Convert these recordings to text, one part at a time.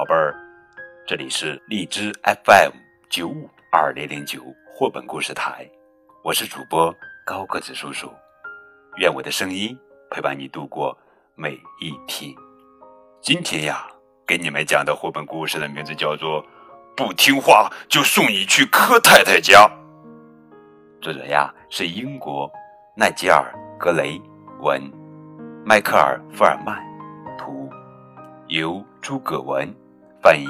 宝贝儿，这里是荔枝 FM 九五二零零九绘本故事台，我是主播高个子叔叔，愿我的声音陪伴你度过每一天。今天呀，给你们讲的绘本故事的名字叫做《不听话就送你去柯太太家》，作者呀是英国奈吉尔·格雷文，迈克尔·福尔曼图，由诸葛文。翻译。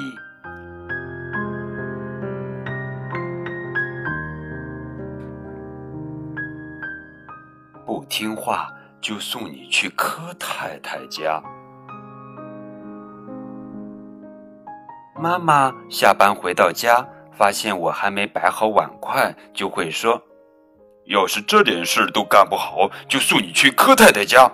不听话就送你去柯太太家。妈妈下班回到家，发现我还没摆好碗筷，就会说：“要是这点事都干不好，就送你去柯太太家。”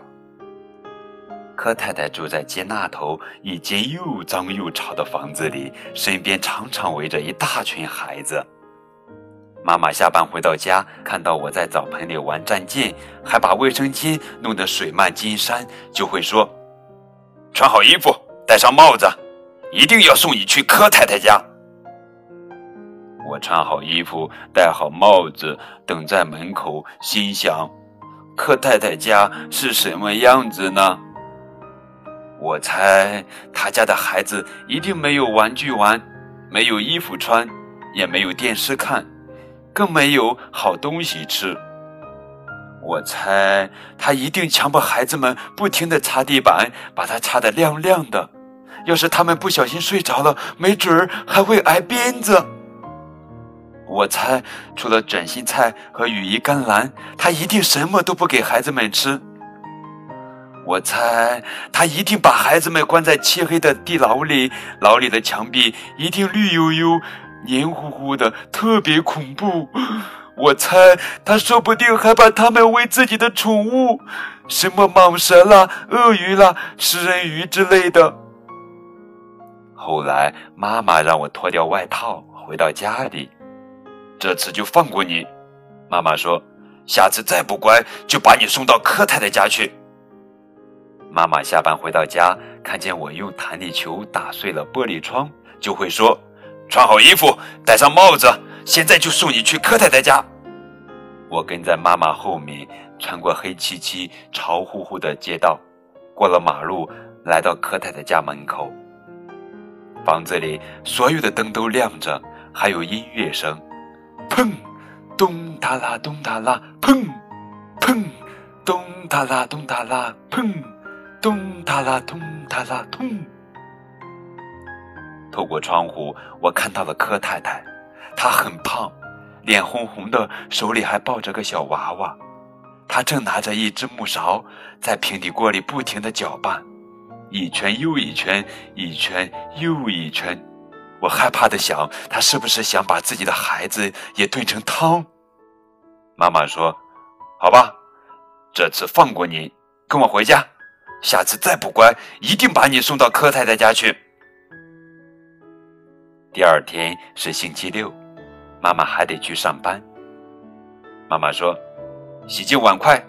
柯太太住在街那头一间又脏又吵的房子里，身边常常围着一大群孩子。妈妈下班回到家，看到我在澡盆里玩战舰，还把卫生巾弄得水漫金山，就会说：“穿好衣服，戴上帽子，一定要送你去柯太太家。”我穿好衣服，戴好帽子，等在门口，心想：柯太太家是什么样子呢？我猜他家的孩子一定没有玩具玩，没有衣服穿，也没有电视看，更没有好东西吃。我猜他一定强迫孩子们不停地擦地板，把它擦得亮亮的。要是他们不小心睡着了，没准儿还会挨鞭子。我猜除了卷心菜和羽衣甘蓝，他一定什么都不给孩子们吃。我猜他一定把孩子们关在漆黑的地牢里，牢里的墙壁一定绿油油、黏糊糊的，特别恐怖。我猜他说不定还把他们喂自己的宠物，什么蟒蛇啦、鳄鱼啦、食人鱼之类的。后来妈妈让我脱掉外套回到家里，这次就放过你。妈妈说，下次再不乖，就把你送到柯太太家去。妈妈下班回到家，看见我用弹力球打碎了玻璃窗，就会说：“穿好衣服，戴上帽子，现在就送你去柯太太家。”我跟在妈妈后面，穿过黑漆漆、潮乎乎的街道，过了马路，来到柯太太家门口。房子里所有的灯都亮着，还有音乐声，砰，咚哒啦，咚哒啦，砰，砰，咚哒啦，咚哒啦，砰。咚哒啦，咚哒啦，咚！透过窗户，我看到了柯太太，她很胖，脸红红的，手里还抱着个小娃娃。她正拿着一只木勺，在平底锅里不停地搅拌，一圈又一圈，一圈又一圈。我害怕的想，她是不是想把自己的孩子也炖成汤？妈妈说：“好吧，这次放过你，跟我回家。”下次再不乖，一定把你送到柯太太家去。第二天是星期六，妈妈还得去上班。妈妈说：“洗净碗筷，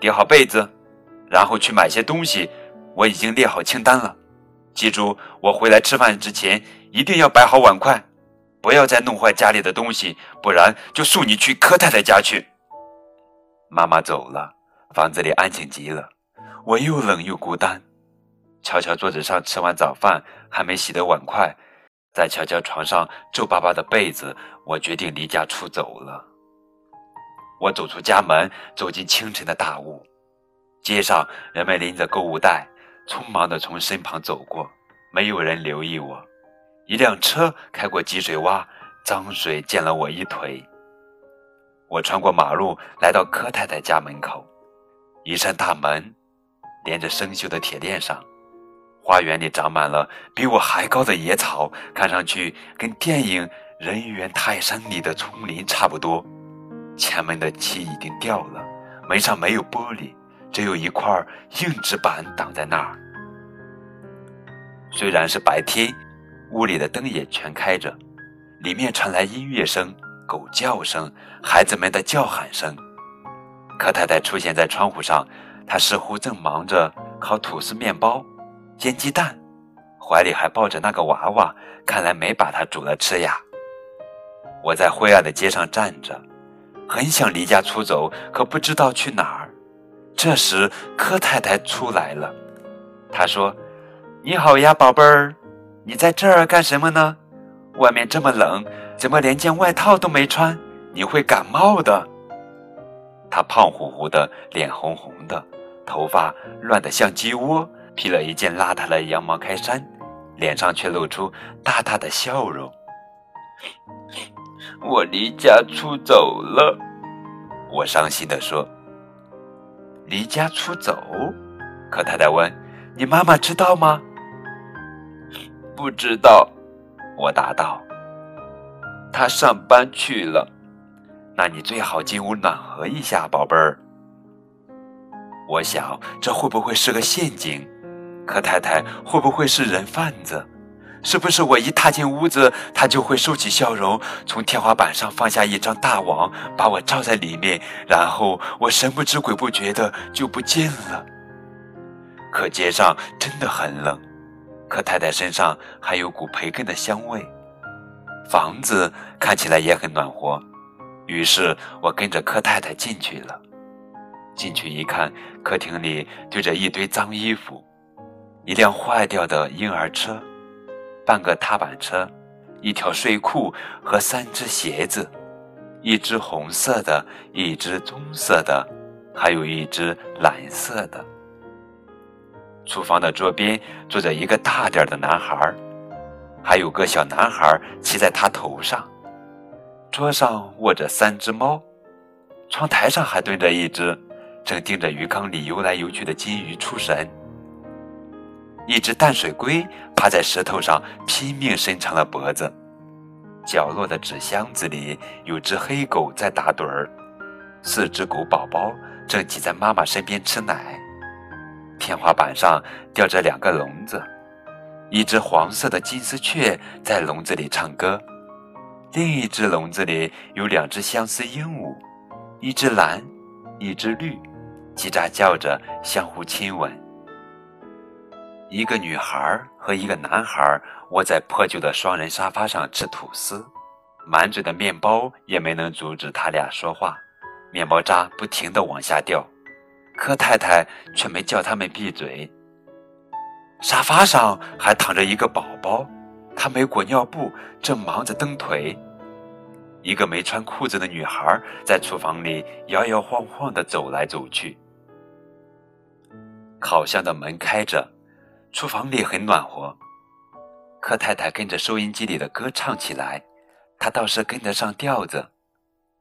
叠好被子，然后去买些东西。我已经列好清单了。记住，我回来吃饭之前一定要摆好碗筷，不要再弄坏家里的东西，不然就送你去柯太太家去。”妈妈走了，房子里安静极了。我又冷又孤单，瞧瞧桌子上吃完早饭还没洗的碗筷，再瞧瞧床上皱巴巴的被子，我决定离家出走了。我走出家门，走进清晨的大雾，街上人们拎着购物袋，匆忙地从身旁走过，没有人留意我。一辆车开过积水洼，脏水溅了我一腿。我穿过马路，来到柯太太家门口，一扇大门。连着生锈的铁链上，花园里长满了比我还高的野草，看上去跟电影《人猿泰山》里的丛林差不多。前门的漆已经掉了，门上没有玻璃，只有一块硬纸板挡在那儿。虽然是白天，屋里的灯也全开着，里面传来音乐声、狗叫声、孩子们的叫喊声。柯太太出现在窗户上。他似乎正忙着烤吐司面包、煎鸡蛋，怀里还抱着那个娃娃，看来没把它煮了吃呀。我在灰暗的街上站着，很想离家出走，可不知道去哪儿。这时，柯太太出来了，她说：“你好呀，宝贝儿，你在这儿干什么呢？外面这么冷，怎么连件外套都没穿？你会感冒的。”他胖乎乎的，脸红红的，头发乱得像鸡窝，披了一件邋遢的羊毛开衫，脸上却露出大大的笑容。我离家出走了，我伤心地说。离家出走？可太太问：“你妈妈知道吗？”不知道，我答道。她上班去了。那你最好进屋暖和一下，宝贝儿。我想，这会不会是个陷阱？柯太太会不会是人贩子？是不是我一踏进屋子，他就会收起笑容，从天花板上放下一张大网，把我罩在里面，然后我神不知鬼不觉的就不见了？可街上真的很冷，可太太身上还有股培根的香味，房子看起来也很暖和，于是我跟着柯太太进去了。进去一看，客厅里堆着一堆脏衣服，一辆坏掉的婴儿车。半个踏板车，一条睡裤和三只鞋子，一只红色的，一只棕色的，还有一只蓝色的。厨房的桌边坐着一个大点的男孩，还有个小男孩骑在他头上。桌上卧着三只猫，窗台上还蹲着一只，正盯着鱼缸里游来游去的金鱼出神。一只淡水龟趴在石头上，拼命伸长了脖子。角落的纸箱子里有只黑狗在打盹儿，四只狗宝宝正挤在妈妈身边吃奶。天花板上吊着两个笼子，一只黄色的金丝雀在笼子里唱歌，另一只笼子里有两只相思鹦鹉，一只蓝，一只绿，叽喳叫着相互亲吻。一个女孩和一个男孩窝在破旧的双人沙发上吃吐司，满嘴的面包也没能阻止他俩说话，面包渣不停地往下掉，柯太太却没叫他们闭嘴。沙发上还躺着一个宝宝，他没裹尿布，正忙着蹬腿。一个没穿裤子的女孩在厨房里摇摇晃晃地走来走去。烤箱的门开着。厨房里很暖和，柯太太跟着收音机里的歌唱起来，她倒是跟得上调子。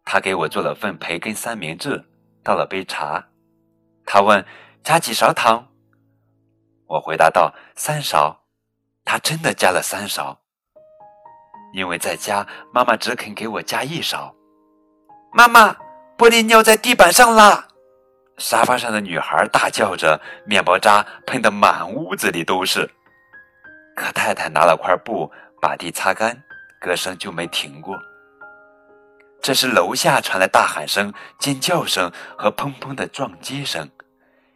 她给我做了份培根三明治，倒了杯茶。她问：“加几勺糖？”我回答道：“三勺。”他真的加了三勺，因为在家妈妈只肯给我加一勺。妈妈，玻璃尿在地板上啦！沙发上的女孩大叫着，面包渣喷得满屋子里都是。可太太拿了块布把地擦干，歌声就没停过。这时楼下传来大喊声、尖叫声和砰砰的撞击声。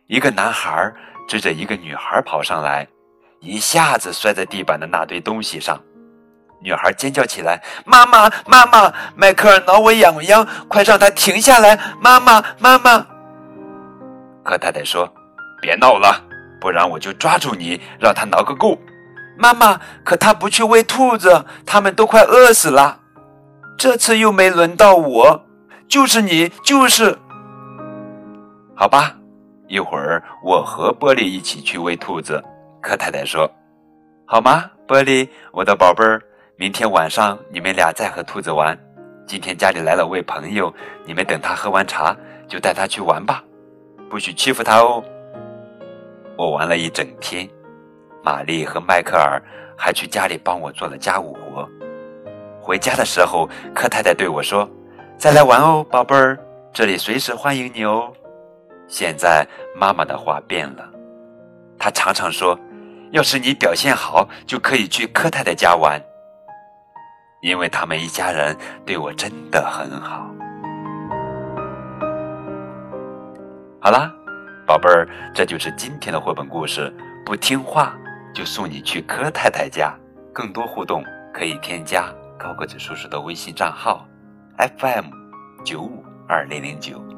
一个男孩追着一个女孩跑上来，一下子摔在地板的那堆东西上。女孩尖叫起来：“妈妈，妈妈，迈克尔挠我痒痒，快让他停下来！妈妈，妈妈！”柯太太说：“别闹了，不然我就抓住你，让他挠个够。”妈妈，可他不去喂兔子，他们都快饿死了。这次又没轮到我，就是你，就是。好吧，一会儿我和玻璃一起去喂兔子。柯太太说：“好吗，玻璃，我的宝贝儿，明天晚上你们俩再和兔子玩。今天家里来了位朋友，你们等他喝完茶就带他去玩吧。”不许欺负他哦！我玩了一整天，玛丽和迈克尔还去家里帮我做了家务活。回家的时候，柯太太对我说：“再来玩哦，宝贝儿，这里随时欢迎你哦。”现在妈妈的话变了，她常常说：“要是你表现好，就可以去柯太太家玩，因为他们一家人对我真的很好。”好啦，宝贝儿，这就是今天的绘本故事。不听话就送你去柯太太家。更多互动可以添加高个子叔叔的微信账号：FM 九五二零零九。